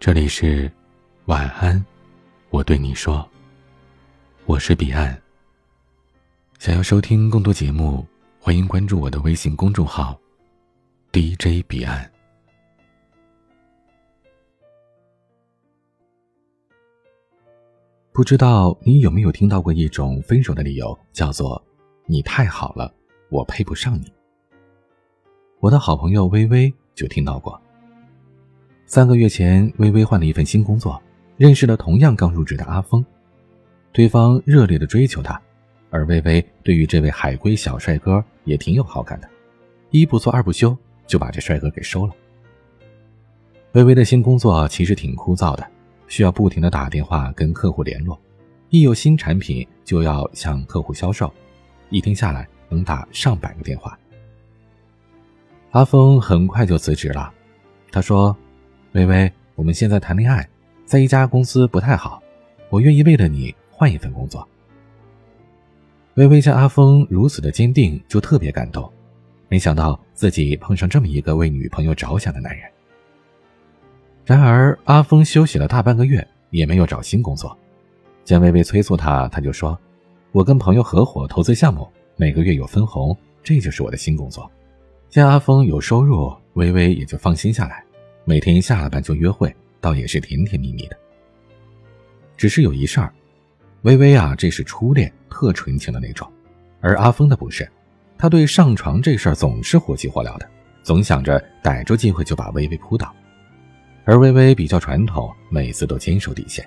这里是晚安，我对你说，我是彼岸。想要收听更多节目，欢迎关注我的微信公众号 DJ 彼岸。不知道你有没有听到过一种分手的理由，叫做“你太好了，我配不上你”。我的好朋友微微就听到过。三个月前，微微换了一份新工作，认识了同样刚入职的阿峰，对方热烈的追求她，而微微对于这位海归小帅哥也挺有好感的，一不做二不休就把这帅哥给收了。微微的新工作其实挺枯燥的，需要不停的打电话跟客户联络，一有新产品就要向客户销售，一天下来能打上百个电话。阿峰很快就辞职了，他说。微微，我们现在谈恋爱，在一家公司不太好，我愿意为了你换一份工作。微微见阿峰如此的坚定，就特别感动，没想到自己碰上这么一个为女朋友着想的男人。然而，阿峰休息了大半个月，也没有找新工作。见微微催促他，他就说：“我跟朋友合伙投资项目，每个月有分红，这就是我的新工作。”见阿峰有收入，微微也就放心下来。每天下了班就约会，倒也是甜甜蜜蜜的。只是有一事儿，微微啊，这是初恋，特纯情的那种，而阿峰的不是，他对上床这事儿总是火急火燎的，总想着逮住机会就把微微扑倒。而微微比较传统，每次都坚守底线。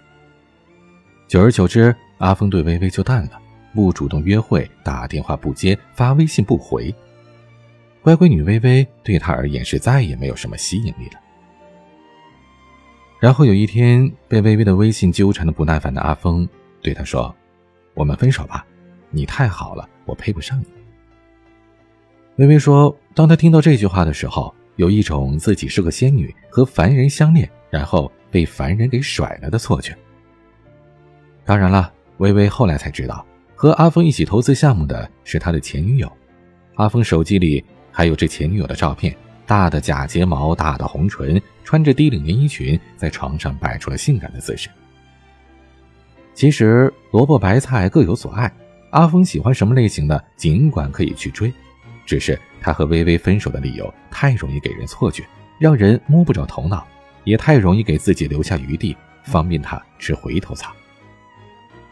久而久之，阿峰对微微就淡了，不主动约会，打电话不接，发微信不回。乖乖女微微对他而言是再也没有什么吸引力了。然后有一天，被微微的微信纠缠的不耐烦的阿峰对她说：“我们分手吧，你太好了，我配不上你。”微微说：“当她听到这句话的时候，有一种自己是个仙女和凡人相恋，然后被凡人给甩了的错觉。”当然了，微微后来才知道，和阿峰一起投资项目的是他的前女友。阿峰手机里还有这前女友的照片。大的假睫毛，大的红唇，穿着低领连衣裙，在床上摆出了性感的姿势。其实萝卜白菜各有所爱，阿峰喜欢什么类型的，尽管可以去追，只是他和微微分手的理由太容易给人错觉，让人摸不着头脑，也太容易给自己留下余地，方便他吃回头草。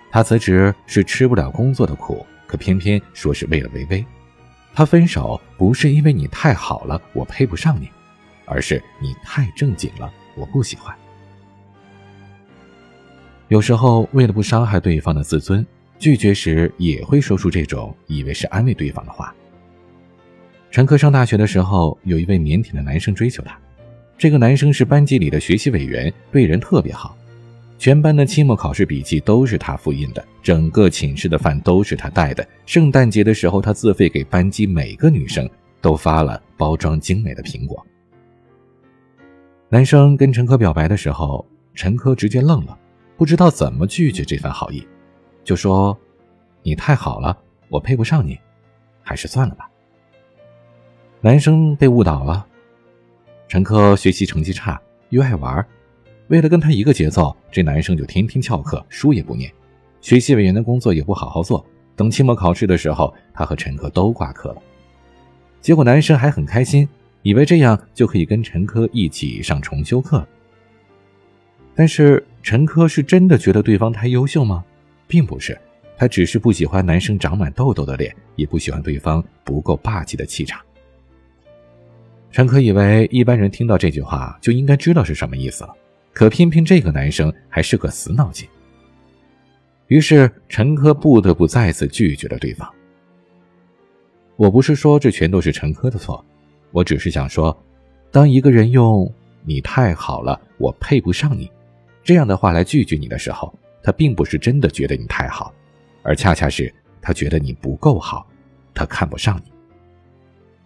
他辞职是吃不了工作的苦，可偏偏说是为了微微。他分手不是因为你太好了，我配不上你，而是你太正经了，我不喜欢。有时候为了不伤害对方的自尊，拒绝时也会说出这种以为是安慰对方的话。陈科上大学的时候，有一位腼腆的男生追求她，这个男生是班级里的学习委员，对人特别好。全班的期末考试笔记都是他复印的，整个寝室的饭都是他带的。圣诞节的时候，他自费给班级每个女生都发了包装精美的苹果。男生跟陈科表白的时候，陈科直接愣了，不知道怎么拒绝这番好意，就说：“你太好了，我配不上你，还是算了吧。”男生被误导了，陈科学习成绩差，又爱玩。为了跟他一个节奏，这男生就天天翘课，书也不念，学习委员的工作也不好好做。等期末考试的时候，他和陈科都挂科了。结果男生还很开心，以为这样就可以跟陈科一起上重修课。但是陈科是真的觉得对方太优秀吗？并不是，他只是不喜欢男生长满痘痘的脸，也不喜欢对方不够霸气的气场。陈科以为一般人听到这句话就应该知道是什么意思了。可偏偏这个男生还是个死脑筋，于是陈科不得不再次拒绝了对方。我不是说这全都是陈科的错，我只是想说，当一个人用“你太好了，我配不上你”这样的话来拒绝你的时候，他并不是真的觉得你太好，而恰恰是他觉得你不够好，他看不上你。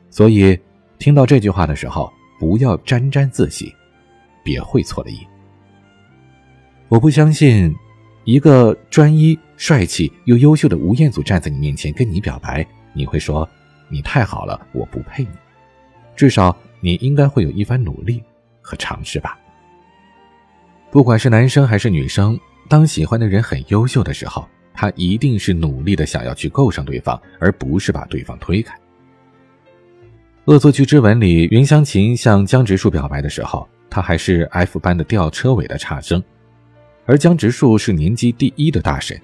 所以，听到这句话的时候，不要沾沾自喜，别会错了意。我不相信，一个专一、帅气又优秀的吴彦祖站在你面前跟你表白，你会说：“你太好了，我不配你。”至少你应该会有一番努力和尝试吧。不管是男生还是女生，当喜欢的人很优秀的时候，他一定是努力的想要去够上对方，而不是把对方推开。《恶作剧之吻》里，袁湘琴向江直树表白的时候，他还是 F 班的吊车尾的差生，而江直树是年级第一的大神，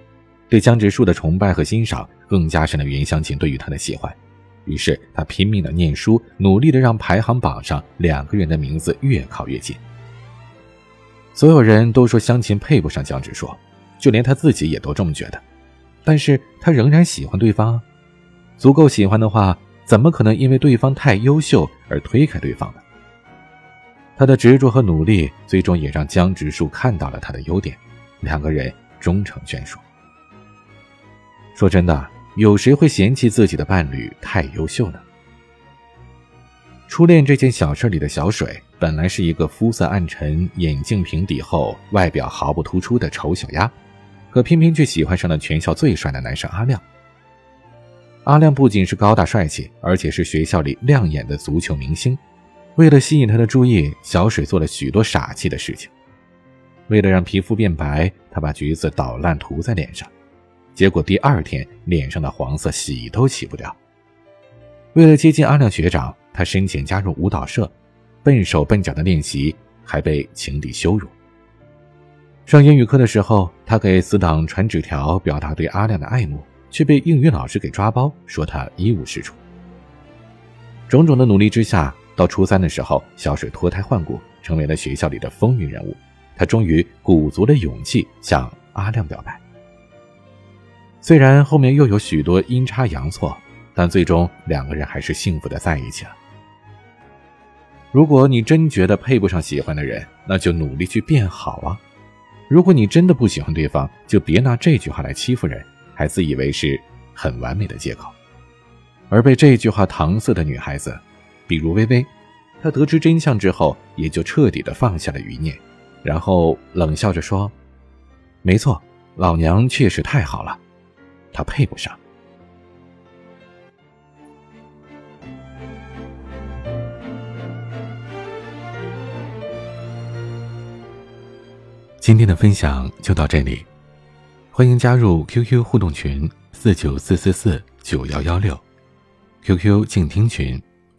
对江直树的崇拜和欣赏更加深了袁湘琴对于他的喜欢。于是他拼命的念书，努力的让排行榜上两个人的名字越靠越近。所有人都说湘琴配不上江直树，就连他自己也都这么觉得。但是他仍然喜欢对方，足够喜欢的话，怎么可能因为对方太优秀而推开对方呢？他的执着和努力，最终也让江直树看到了他的优点，两个人终成眷属。说真的。有谁会嫌弃自己的伴侣太优秀呢？初恋这件小事里的小水，本来是一个肤色暗沉、眼镜平底后、外表毫不突出的丑小鸭，可偏偏却喜欢上了全校最帅的男生阿亮。阿亮不仅是高大帅气，而且是学校里亮眼的足球明星。为了吸引他的注意，小水做了许多傻气的事情。为了让皮肤变白，他把橘子捣烂涂在脸上。结果第二天脸上的黄色洗都洗不掉。为了接近阿亮学长，他申请加入舞蹈社，笨手笨脚的练习，还被情敌羞辱。上英语课的时候，他给死党传纸条表达对阿亮的爱慕，却被英语老师给抓包，说他一无是处。种种的努力之下，到初三的时候，小水脱胎换骨，成为了学校里的风云人物。他终于鼓足了勇气向阿亮表白。虽然后面又有许多阴差阳错，但最终两个人还是幸福的在一起了。如果你真觉得配不上喜欢的人，那就努力去变好啊！如果你真的不喜欢对方，就别拿这句话来欺负人，还自以为是很完美的借口。而被这句话搪塞的女孩子，比如微微，她得知真相之后，也就彻底的放下了余念，然后冷笑着说：“没错，老娘确实太好了。”他配不上。今天的分享就到这里，欢迎加入 QQ 互动群四九四四四九幺幺六，QQ 静听群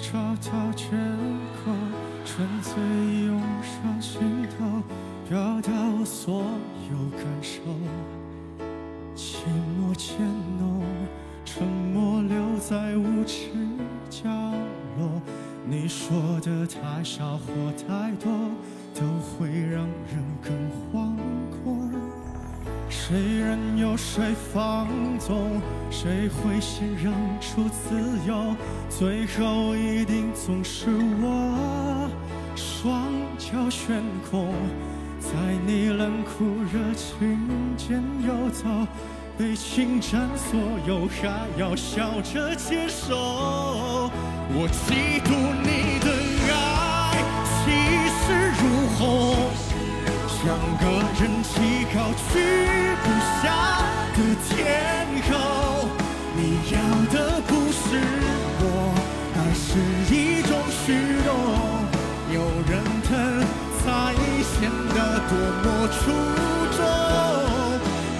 找到借口，纯粹涌上心头。表达我所有感受，寂寞渐浓，沉默留在无知角落。你说的太少或太多，都会让人更谁放纵，谁会先让出自由？最后一定总是我，双脚悬空。在你冷酷热情间游走，被侵占所有，还要笑着接受。我嫉妒你的爱气势如虹，像个人气高居不下的天后。你要的不是我，而是一种虚荣。有人疼。才显得多么出众。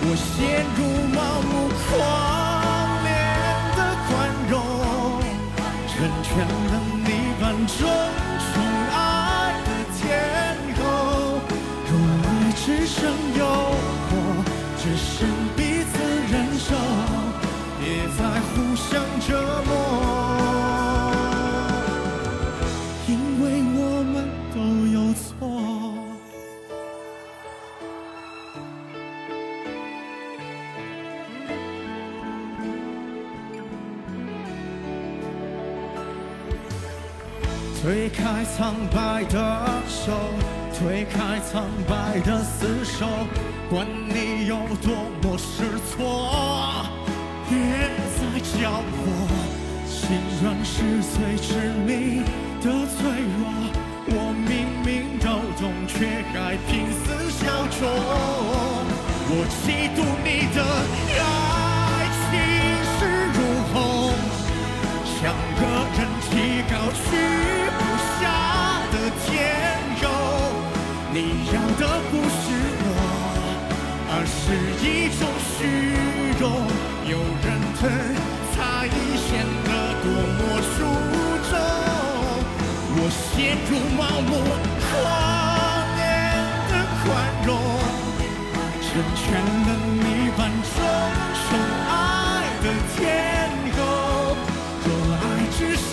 我陷入盲目狂恋的宽容，成全了你万种宠爱只剩诱惑，只剩彼此忍受，别再互相折磨。因为我们都有错推开苍白的手，推开苍白的厮守，管你有多么失措，别再叫我。心软是最致命的脆弱。我明明都懂，却还拼死效忠。我嫉妒你的爱情是如虹，像个人体高举要的不是我，而是一种虚荣。有人疼，才显得多么出众。我陷入盲目狂野的宽容，成全了你万众宠爱的天后。若爱只剩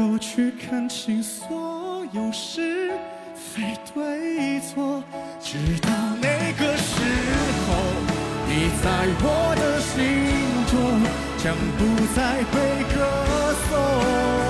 够去看清所有是非对错，直到那个时候，你在我的心中将不再被歌颂。